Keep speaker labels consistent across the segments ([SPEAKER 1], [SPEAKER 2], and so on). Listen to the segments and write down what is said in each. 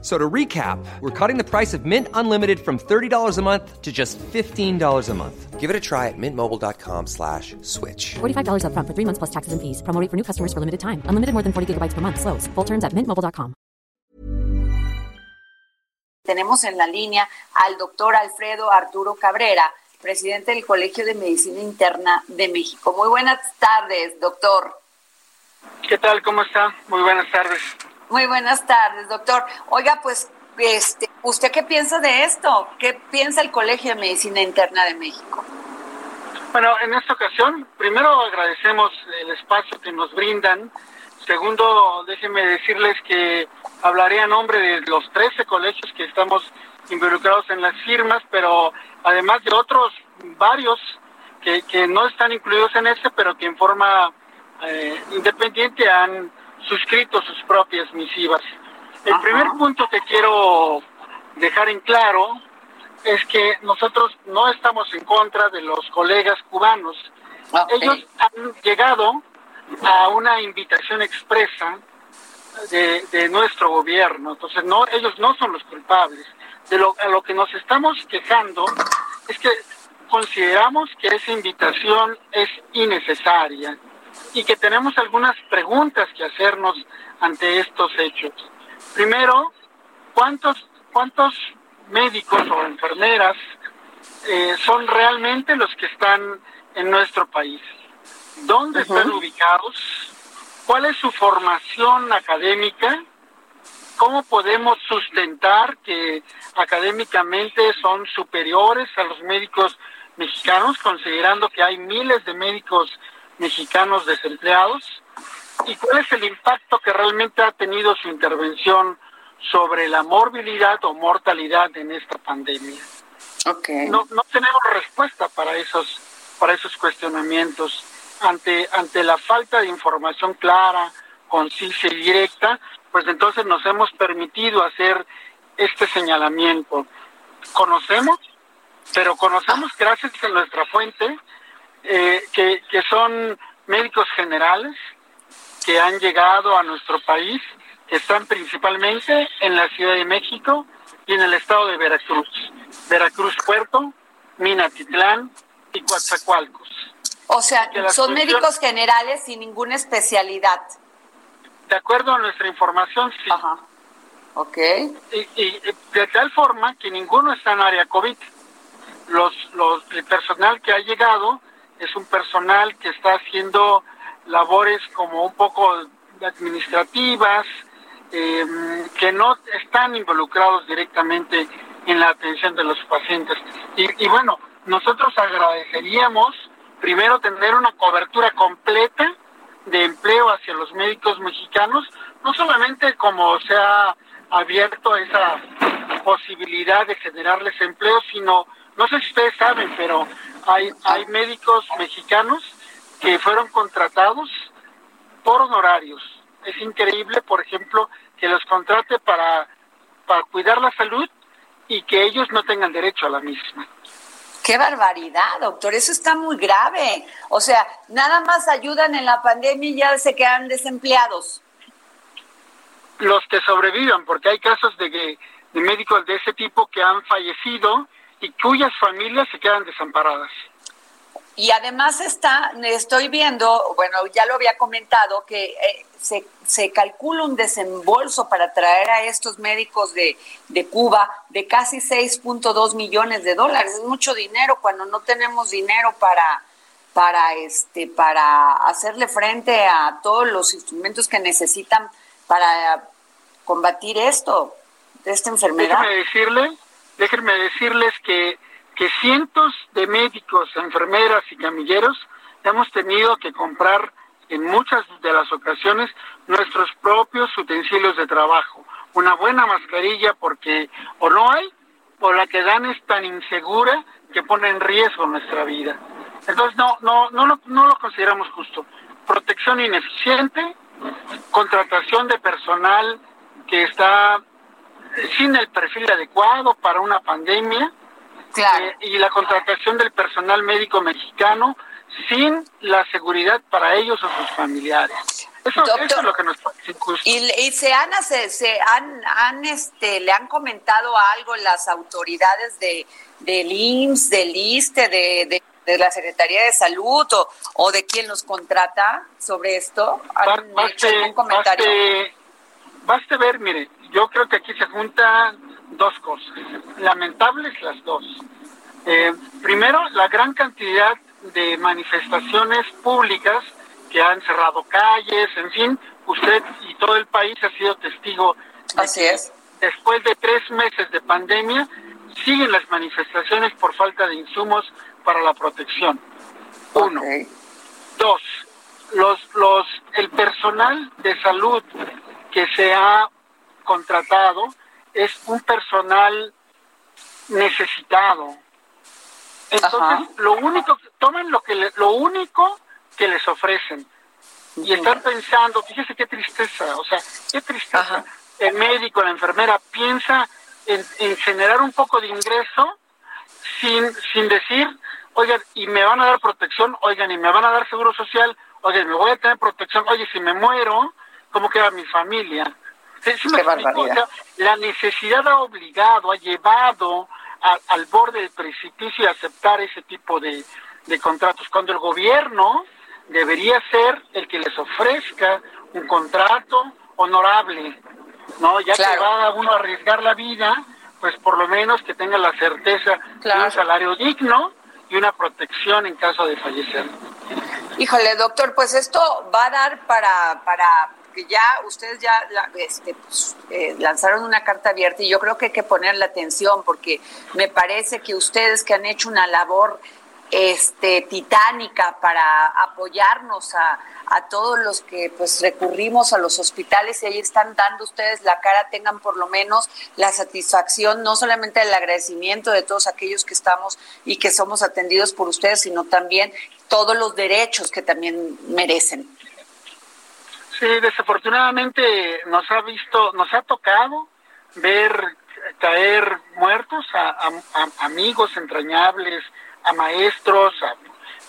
[SPEAKER 1] So to recap, we're cutting the price of Mint Unlimited from $30 a month to just $15 a month.
[SPEAKER 2] Give it a try at mintmobile.com slash switch.
[SPEAKER 3] $45 up front for three months plus taxes and fees. Promo rate for new customers for limited time. Unlimited more than 40 gigabytes per month. Slows. Full terms at mintmobile.com.
[SPEAKER 4] Tenemos en la línea al doctor Alfredo Arturo Cabrera, presidente del Colegio de Medicina Interna de México. Muy buenas tardes, doctor.
[SPEAKER 5] ¿Qué tal? ¿Cómo está? Muy buenas tardes.
[SPEAKER 4] Muy buenas tardes, doctor. Oiga, pues, este, ¿usted qué piensa de esto? ¿Qué piensa el Colegio de Medicina Interna de México?
[SPEAKER 5] Bueno, en esta ocasión, primero agradecemos el espacio que nos brindan. Segundo, déjenme decirles que hablaré a nombre de los 13 colegios que estamos involucrados en las firmas, pero además de otros varios que, que no están incluidos en este, pero que en forma eh, independiente han suscrito sus propias misivas. El primer punto que quiero dejar en claro es que nosotros no estamos en contra de los colegas cubanos. Ellos han llegado a una invitación expresa de, de, nuestro gobierno. Entonces, no, ellos no son los culpables. De lo, a lo que nos estamos quejando es que consideramos que esa invitación es innecesaria y que tenemos algunas preguntas que hacernos ante estos hechos. Primero, ¿cuántos, cuántos médicos o enfermeras eh, son realmente los que están en nuestro país? ¿Dónde están ubicados? ¿Cuál es su formación académica? ¿Cómo podemos sustentar que académicamente son superiores a los médicos mexicanos, considerando que hay miles de médicos mexicanos desempleados y cuál es el impacto que realmente ha tenido su intervención sobre la morbilidad o mortalidad en esta pandemia.
[SPEAKER 4] Okay.
[SPEAKER 5] No, no tenemos respuesta para esos, para esos cuestionamientos. Ante, ante la falta de información clara, concisa y directa, pues entonces nos hemos permitido hacer este señalamiento. Conocemos, pero conocemos gracias a nuestra fuente eh, que, que son médicos generales que han llegado a nuestro país, que están principalmente en la Ciudad de México y en el estado de Veracruz. Veracruz Puerto, Minatitlán y Coatzacoalcos.
[SPEAKER 4] O sea, son médicos generales sin ninguna especialidad.
[SPEAKER 5] De acuerdo a nuestra información, sí.
[SPEAKER 4] Ajá. Ok.
[SPEAKER 5] Y, y de tal forma que ninguno está en área COVID. Los, los, el personal que ha llegado es un personal que está haciendo labores como un poco administrativas, eh, que no están involucrados directamente en la atención de los pacientes. Y, y, bueno, nosotros agradeceríamos primero tener una cobertura completa de empleo hacia los médicos mexicanos, no solamente como se ha abierto esa posibilidad de generarles empleo, sino, no sé si ustedes saben, pero hay, hay médicos mexicanos que fueron contratados por honorarios. Es increíble, por ejemplo, que los contrate para, para cuidar la salud y que ellos no tengan derecho a la misma.
[SPEAKER 4] Qué barbaridad, doctor, eso está muy grave. O sea, nada más ayudan en la pandemia y ya se quedan desempleados.
[SPEAKER 5] Los que sobrevivan, porque hay casos de, de médicos de ese tipo que han fallecido y cuyas familias se quedan desamparadas.
[SPEAKER 4] Y además está, estoy viendo, bueno, ya lo había comentado, que eh, se, se, calcula un desembolso para traer a estos médicos de, de Cuba de casi 6.2 millones de dólares. Es mucho dinero cuando no tenemos dinero para, para, este, para hacerle frente a todos los instrumentos que necesitan para combatir esto, esta enfermedad.
[SPEAKER 5] Déjenme decirle, déjenme decirles que que cientos de médicos, enfermeras y camilleros hemos tenido que comprar en muchas de las ocasiones nuestros propios utensilios de trabajo. Una buena mascarilla porque o no hay o la que dan es tan insegura que pone en riesgo nuestra vida. Entonces no, no, no, no lo consideramos justo. Protección ineficiente, contratación de personal que está sin el perfil adecuado para una pandemia eh, y la contratación del personal médico mexicano sin la seguridad para ellos o sus familiares. Eso, es lo que nos parece
[SPEAKER 4] ¿Y, se han, se, han, han, este, le han comentado algo las autoridades de, del IMSS, del ISTE, de, de, la Secretaría de Salud o, o, de quién los contrata sobre esto?
[SPEAKER 5] ¿Han hecho algún comentario? Baste, ver, mire, yo creo que aquí se juntan dos cosas, lamentables las dos. Eh, primero, la gran cantidad de manifestaciones públicas que han cerrado calles, en fin, usted y todo el país ha sido testigo.
[SPEAKER 4] Así es.
[SPEAKER 5] Después de tres meses de pandemia, siguen las manifestaciones por falta de insumos para la protección. Uno. Dos, los, los, el personal de salud que se ha contratado es un personal necesitado. Entonces, lo único, toman lo que lo único que les ofrecen y están pensando, fíjese qué tristeza, o sea, qué tristeza. El médico, la enfermera piensa en, generar un poco de ingreso sin, sin decir, oigan, y me van a dar protección, oigan, y me van a dar seguro social, oigan, me voy a tener protección, oye, si me muero, ¿cómo queda mi familia? La necesidad ha obligado, ha llevado al borde del precipicio a aceptar ese tipo de, de contratos, cuando el gobierno debería ser el que les ofrezca un contrato honorable, ¿no? Ya que va uno a arriesgar la vida, pues por lo menos que tenga la certeza de un salario digno y una protección en caso de fallecer.
[SPEAKER 4] Híjole, doctor, pues esto va a dar para, para ya ustedes ya este, pues, eh, lanzaron una carta abierta y yo creo que hay que ponerle atención porque me parece que ustedes que han hecho una labor este, titánica para apoyarnos a, a, todos los que pues recurrimos a los hospitales y ahí están dando ustedes la cara, tengan por lo menos la satisfacción, no solamente el agradecimiento de todos aquellos que estamos y que somos atendidos por ustedes, sino también todos los derechos que también merecen.
[SPEAKER 5] Sí, desafortunadamente nos ha visto, nos ha tocado ver caer muertos a amigos entrañables, a maestros, a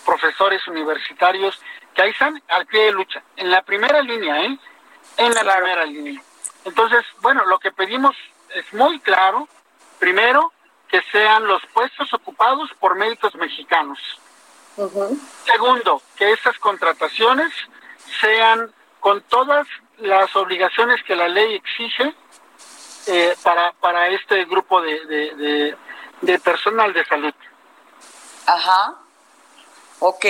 [SPEAKER 5] profesores universitarios que ahí están al pie de lucha, en la primera línea, ¿eh? En la primera línea. Entonces, bueno, lo que pedimos es muy claro. Primero, que sean los puestos ocupados por médicos mexicanos. Segundo, que esas contrataciones sean con todas las obligaciones que la ley exige eh, para, para este grupo de, de, de personal de salud.
[SPEAKER 4] Ajá. Ok,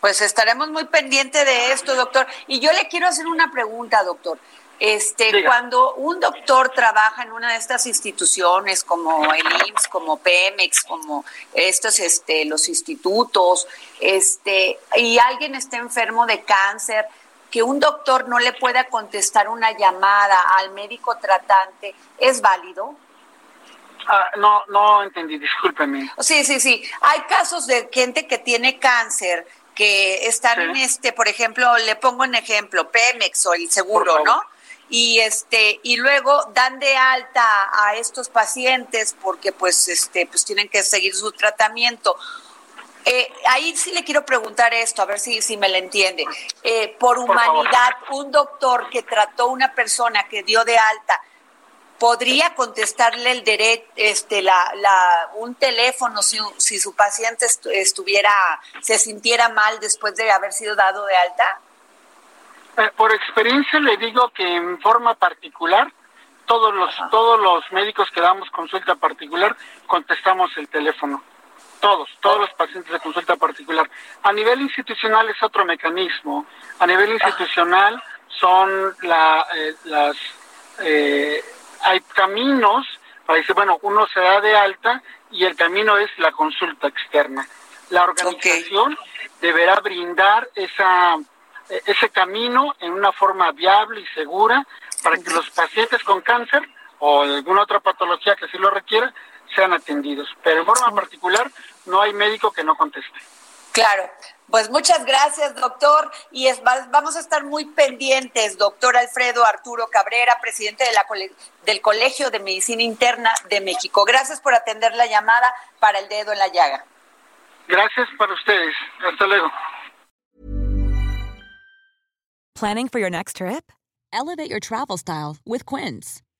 [SPEAKER 4] pues estaremos muy pendientes de esto, doctor. Y yo le quiero hacer una pregunta, doctor. Este, cuando un doctor trabaja en una de estas instituciones como el IMSS, como Pemex, como estos, este, los institutos, este, y alguien está enfermo de cáncer, que un doctor no le pueda contestar una llamada al médico tratante, ¿es válido?
[SPEAKER 5] Ah, no, no entendí, discúlpeme.
[SPEAKER 4] Sí, sí, sí. Hay casos de gente que tiene cáncer que están en este, por ejemplo, le pongo un ejemplo, Pemex o el seguro, ¿no? Y este y luego dan de alta a estos pacientes porque pues este pues tienen que seguir su tratamiento. Eh, ahí sí le quiero preguntar esto, a ver si, si me lo entiende. Eh, por humanidad, un doctor que trató una persona que dio de alta, podría contestarle el derecho, este, la, la, un teléfono si, si su paciente estuviera, se sintiera mal después de haber sido dado de alta?
[SPEAKER 5] Eh, por experiencia le digo que en forma particular, todos los, todos los médicos que damos consulta particular contestamos el teléfono. Todos, todos los pacientes de consulta particular. A nivel institucional es otro mecanismo. A nivel institucional son la, eh, las eh, hay caminos para decir, bueno, uno se da de alta y el camino es la consulta externa. La organización deberá brindar esa, e, ese camino en una forma viable y segura para que los pacientes con cáncer o alguna otra patología que así lo requiera sean atendidos. Pero en forma particular no hay médico que no conteste.
[SPEAKER 4] Claro. Pues muchas gracias, doctor. Y es, vamos a estar muy pendientes, doctor Alfredo Arturo Cabrera, presidente de la, del Colegio de Medicina Interna de México. Gracias por atender la llamada para el dedo en la llaga.
[SPEAKER 5] Gracias para ustedes. Hasta luego.
[SPEAKER 6] Planning for your next trip? Elevate your travel style with Quince.